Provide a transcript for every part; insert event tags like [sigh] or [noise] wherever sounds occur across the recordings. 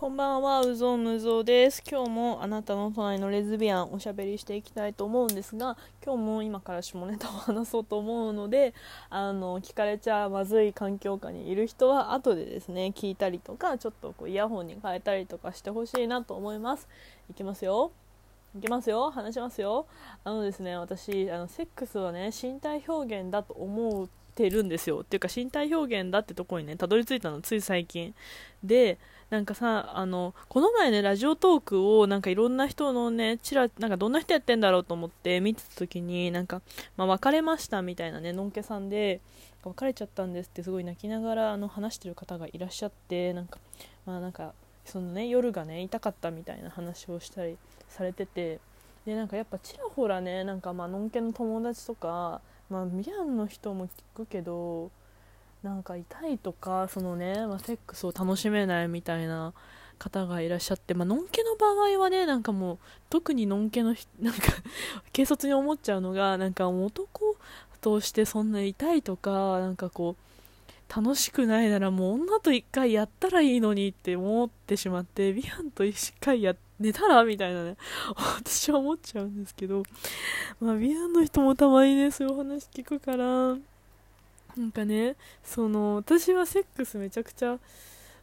こんばんは、うぞうむぞうです。今日もあなたの隣のレズビアンおしゃべりしていきたいと思うんですが、今日も今から下ネタを話そうと思うので、あの、聞かれちゃまずい環境下にいる人は後でですね、聞いたりとか、ちょっとこうイヤホンに変えたりとかしてほしいなと思います。いきますよ。いきますよ。話しますよ。あのですね、私、あの、セックスはね、身体表現だと思うてるんですよ。っていうか身体表現だってとこにねたどり着いたのつい最近。でなんかさあのこの前ねラジオトークをなんかいろんな人のねちらなんかどんな人やってんだろうと思って見てた時になんか、まあ、別れましたみたいなねのんけさんで別れちゃったんですってすごい泣きながらあの話してる方がいらっしゃってなんかまあなんかそのね夜がね痛かったみたいな話をしたりされてて。でなんかやっぱちらほらねなんかまあのんけの友達とかまあミャンの人も聞くけどなんか痛いとかそのね、まあ、セックスを楽しめないみたいな方がいらっしゃって、まあのんけの場合はねなんかもう特にのんけの [laughs] なんか軽率に思っちゃうのがなんか男としてそんな痛いとかなんかこう楽しくないならもう女と一回やったらいいのにって思ってしまってビアンと一回やって寝たら？みたいなね。[laughs] 私は思っちゃうんですけど。まあビアンの人もたまにねそういう話聞くからなんかねその私はセックスめちゃくちゃ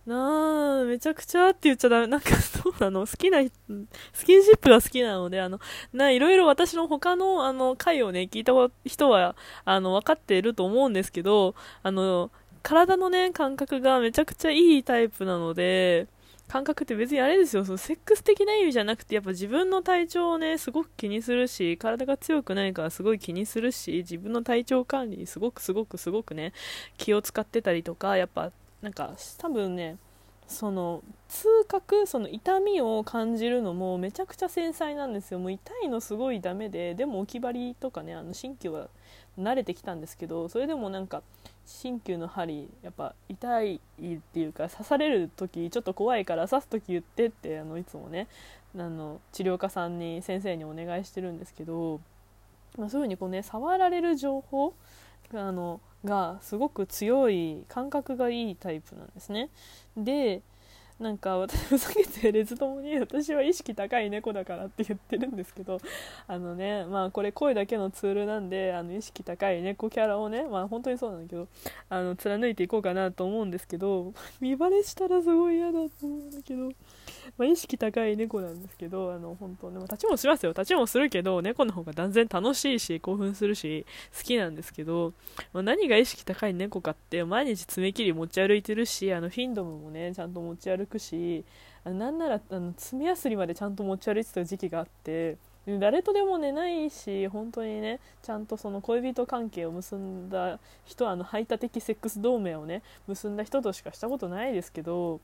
なあ、めちゃくちゃって言っちゃダメ。なんか、[laughs] そうなの？好きな、スキンシップが好きなので、あの、な、いろいろ私の他の、あの、回をね、聞いた人は、あの、分かっていると思うんですけど、あの、体のね、感覚がめちゃくちゃいいタイプなので、感覚って別にあれですよ、そのセックス的な意味じゃなくて、やっぱ自分の体調をね、すごく気にするし、体が強くないからすごい気にするし、自分の体調管理にすごくすごくすごくね、気を使ってたりとか、やっぱ、なんか、多分ね、その痛覚その痛みを感じるのもめちゃくちゃ繊細なんですよ。もう痛いのすごいダメででも置き針とかねあの神経は慣れてきたんですけどそれでもなんか鍼灸の針やっぱ痛いっていうか刺される時ちょっと怖いから刺す時言ってってあのいつもねあの治療家さんに先生にお願いしてるんですけど、まあ、そういうふうにこうね触られる情報あのがすごく強い感覚がいいタイプなんですね。でなんか私ふざけてレズ友に私は意識高い猫だからって言ってるんですけどあのねまあこれ声だけのツールなんであの意識高い猫キャラをねまあ本当にそうなんだけどあの貫いていこうかなと思うんですけど見バレしたらすごい嫌だと思うんだけどまあ、意識高い猫なんですけどあの本当ね、まあ、立ちもしますよ。立ちもするけど猫の方が断然楽しいし興奮するし好きなんですけど、まあ、何が意識高い猫かって毎日爪切り持ち歩いてるしあのフィンドムもねちゃんと持ち歩くしあなんならあの爪やすりまでちゃんと持ち歩いてた時期があって誰とでも寝ないし本当にねちゃんとその恋人関係を結んだ人あの排他的セックス同盟をね結んだ人としかしたことないですけど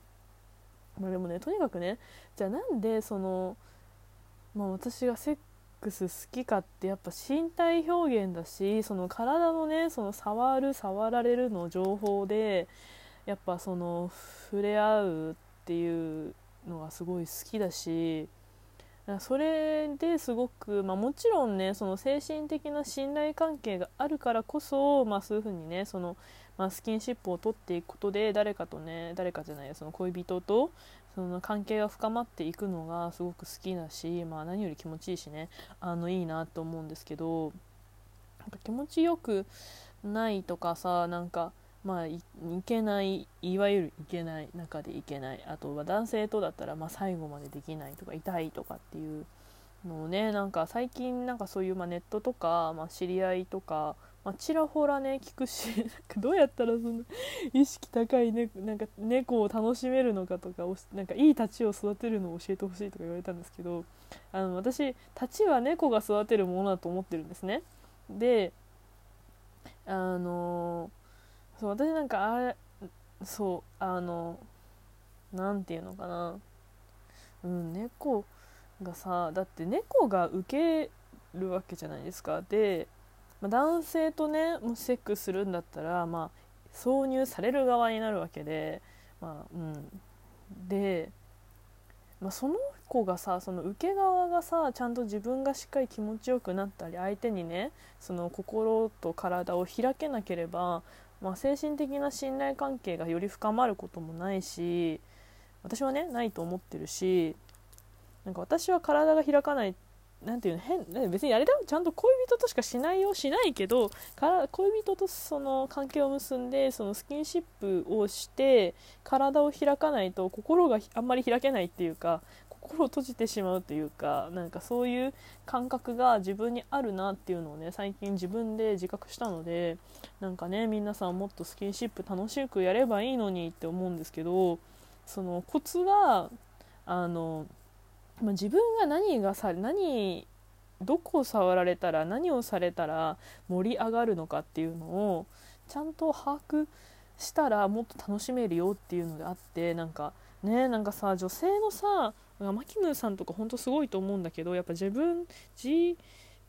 まあでもねとにかくねじゃあなんでその、まあ、私がセックス好きかってやっぱ身体表現だしその体のねその触る触られるの情報でやっぱその触れ合うってていうのがすごい好きだしそれですごく、まあ、もちろんねその精神的な信頼関係があるからこそ、まあ、そういうふうにねそのまあ、スキンシップを取っていくことで誰かとね誰かじゃないその恋人とその関係が深まっていくのがすごく好きだし、まあ、何より気持ちいいしねあのいいなと思うんですけどなんか気持ちよくないとかさなんかまあいけないいわゆるいけない中でいけない。あとは男性とだったらまあ最後までできないとか痛いとかっていうのをねなんか最近なんかそういうまあネットとか、まあ、知り合いとかまあ、ちらほらね聞くし [laughs] なんかどうやったらその意識高い、ね、なんか猫を楽しめるのかとかなんかいい立ちを育てるのを教えてほしいとか言われたんですけどあの私立ちは猫が育てるものだと思ってるんですね。であのそう私なんかあれそうあの何て言うのかな。うん猫がさだって猫が受けるわけじゃないですか。でまあ、男性とねもしセックスするんだったら、まあ、挿入される側になるわけで、まあうん、で、まあ、その子がさその受け側がさちゃんと自分がしっかり気持ちよくなったり相手にねその心と体を開けなければ、まあ、精神的な信頼関係がより深まることもないし私はねないと思ってるしなんか私は体が開かないなんていうの変別にあれだちゃんと恋人としかしないよしないけどから恋人とその関係を結んでそのスキンシップをして体を開かないと心があんまり開けないっていうか心を閉じてしまうというかなんかそういう感覚が自分にあるなっていうのをね最近自分で自覚したのでなんかね皆さんもっとスキンシップ楽しくやればいいのにって思うんですけどそのコツはあの、まあ、自分が何がさ何どこを触られたら何をされたら盛り上がるのかっていうのをちゃんと把握したらもっと楽しめるよっていうのであってなんかねなんかさ女性のさマキムさんとかほんとすごいと思うんだけどやっぱ自分自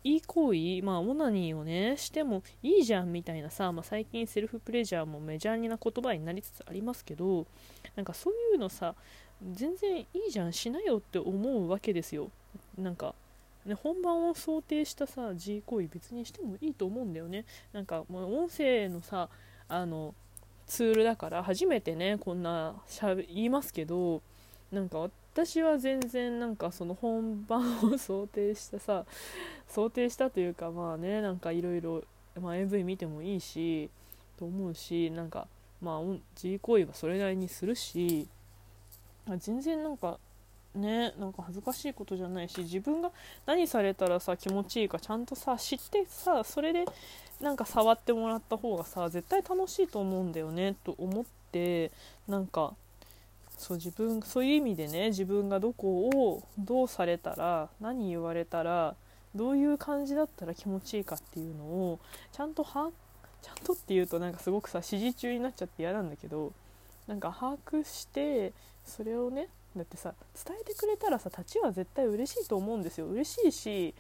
いい行為まあオナニーをねしてもいいじゃんみたいなさ、まあ、最近セルフプレジャーもメジャーな言葉になりつつありますけどなんかそういうのさ全然いいじゃんしなよって思うわけですよ。なんかね、本番を想定したさ G 行為別にしてもいいと思うんだよね。なんかもう音声のさあのツールだから初めてねこんなしゃ言いますけどなんか私は全然なんかその本番を想定したさ想定したというかまあねなんかいろいろ AV 見てもいいしと思うしなんかまあ G 行為はそれなりにするし全然なんかねなんか恥ずかしいことじゃないし自分が何されたらさ気持ちいいかちゃんとさ知ってさそれでなんか触ってもらった方がさ絶対楽しいと思うんだよねと思ってなんかそう自分そういう意味でね自分がどこをどうされたら何言われたらどういう感じだったら気持ちいいかっていうのをちゃんと把ちゃんとっていうとなんかすごくさ指示中になっちゃって嫌なんだけどなんか把握してそれをねだってさ伝えてくれたらさ立ちは絶対嬉しいと思うんですよ。嬉しいし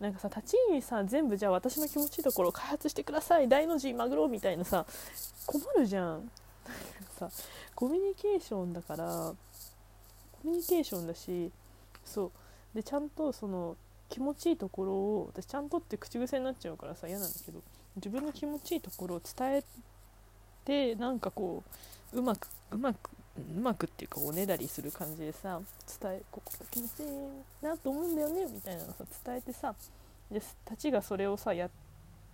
なんかさ立ちにさ全部じゃあ私の気持ちいいところを開発してください。大の字マグロみたいなさ困るじゃん。[laughs] さコミュニケーションだからコミュニケーションだしそう。でちゃんとその気持ちいいところを私ちゃんとって口癖になっちゃうからさ嫌なんだけど自分の気持ちいいところを伝えてなんかこううまくうまくうまくっていうかおねだりする感じでさ伝えここが気持ちいいなと思うんだよねみたいなのさ伝えてさでたちがそれをさやっ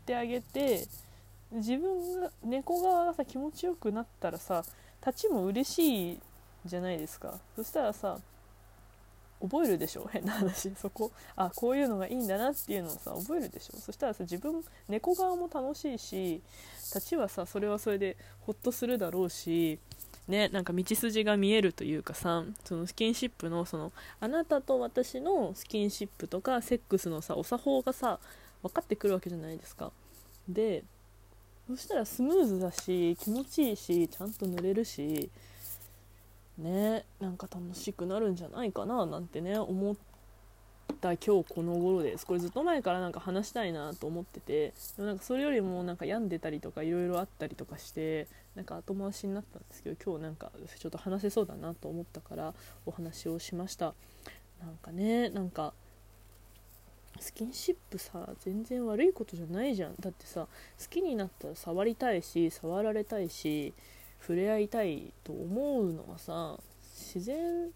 てあげて自分が猫側がさ気持ちよくなったらさ立ちも嬉しいじゃないですか。そしたらさ覚えるでしょ？[laughs] 変な話。そこあこういうのがいいんだなっていうのをさ覚えるでしょ？そしたらさ自分猫側も楽しいし立ちはさそれはそれでホッとするだろうしね、なんか道筋が見えるというかさそのスキンシップのそのあなたと私のスキンシップとかセックスのさお作法がさ分かってくるわけじゃないですか。でそしたらスムーズだし気持ちいいしちゃんと塗れるしねなんか楽しくなるんじゃないかななんてね思った今日この頃です。これずっと前からなんか話したいなと思っててでもなんかそれよりもなんか病んでたりとかいろいろあったりとかしてなんか後回しになったんですけど今日なんかちょっと話せそうだなと思ったからお話をしました。なんかねなんかスキンシップさ全然悪いことじゃないじゃん。だってさ好きになったら触りたいし触られたいし触れ合いたいと思うのはさ自然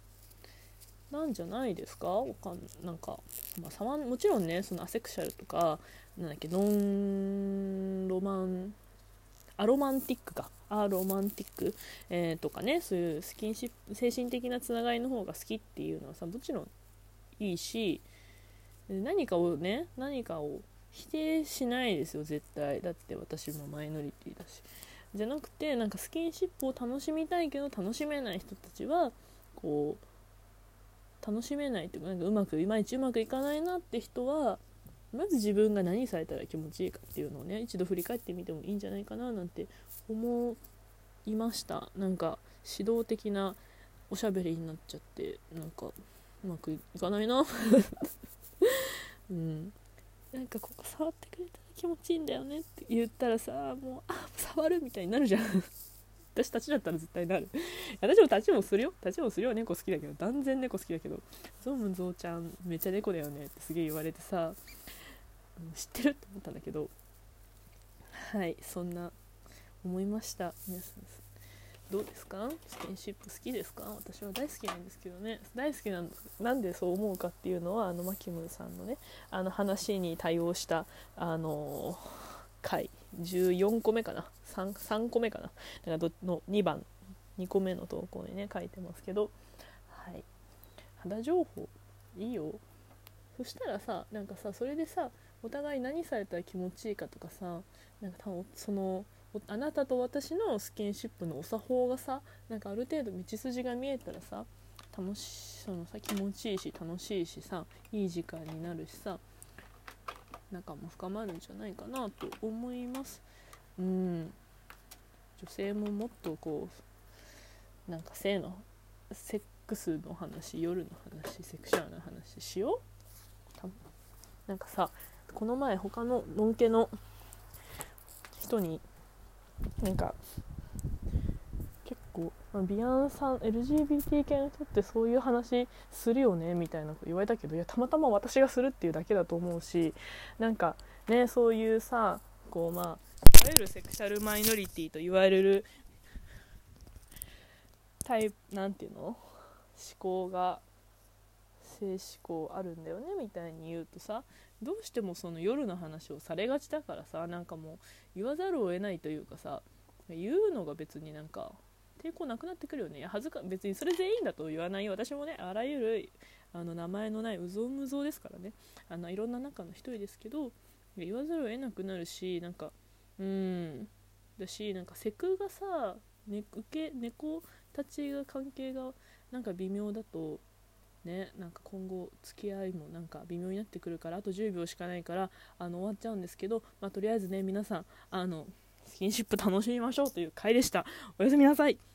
なんじゃないですか？わかんなんか、まあ、もちろんねそのアセクシャルとかなんだっけノンロマンアロマンティックか。アロマンティック、えー、とかねそういうスキンシップ精神的なつながりの方が好きっていうのはさもちろんいいし何かをね何かを否定しないですよ絶対。だって私もマイノリティだし。じゃなくてなんかスキンシップを楽しみたいけど楽しめない人たちはこう楽しめないというかなんかうまくいまいちうまくいかないなって人はまず自分が何されたら気持ちいいかっていうのをね一度振り返ってみてもいいんじゃないかななんて思いました。なんか指導的なおしゃべりになっちゃってなんかうまくいかないな。うん。なんかここ触ってくれたら気持ちいいんだよねって言ったらさもうあ触るみたいになるじゃん。[laughs] 私たちだったら絶対なる。私も立ちもするよ。立ちもするよ。猫好きだけど。断然猫好きだけど。ゾウムゾウちゃんめっちゃ猫だよねってすげえ言われてさ知ってるって思ったんだけど。はいそんな思いました。皆さんどうですか？スキンシップ好きですか？私は大好きなんですけどね。大好きなんなんでそう思うかっていうのはあのマキムさんのねあの話に対応したあの回。14個目かな？3, 3個目かな？だからの2番。2個目の投稿にね書いてますけど。はい。肌情報？いいよ。そしたらさなんかさそれでさお互い何されたら気持ちいいかとかさなんか多分そのあなたと私のスキンシップのお作法がさなんかある程度道筋が見えたらさ楽しそのさ気持ちいいし楽しいしさいい時間になるしさ仲も深まるんじゃないかなと思います。うん。女性ももっとこうなんか性のセックスの話夜の話セクシュアルな話しよう。なんかさこの前他ののんけの人になんか結構、ビアンさん LGBT 系の人ってそういう話するよねみたいなこと言われたけどいやたまたま私がするっていうだけだと思うしなんかねそういうさこうまあいわゆるセクシャルマイノリティと言われるタイプなんていうの？思考が性思考あるんだよねみたいに言うとさどうしてもその夜の話をされがちだからさなんかもう言わざるを得ないというかさ言うのが別になんか抵抗なくなってくるよね。いや恥ずか別にそれでいいんだと言わない。私もねあらゆるあの名前のないうぞうむぞうですからね。あのいろんな中の一人ですけど言わざるを得なくなるしなんかうんだしなんかセクがさ、ね、受け猫たちが関係がなんか微妙だとねなんか今後付き合いもなんか微妙になってくるからあと10秒しかないからあの終わっちゃうんですけど、まあ、とりあえずね皆さんあのスキンシップ楽しみましょうという回でした。おやすみなさい。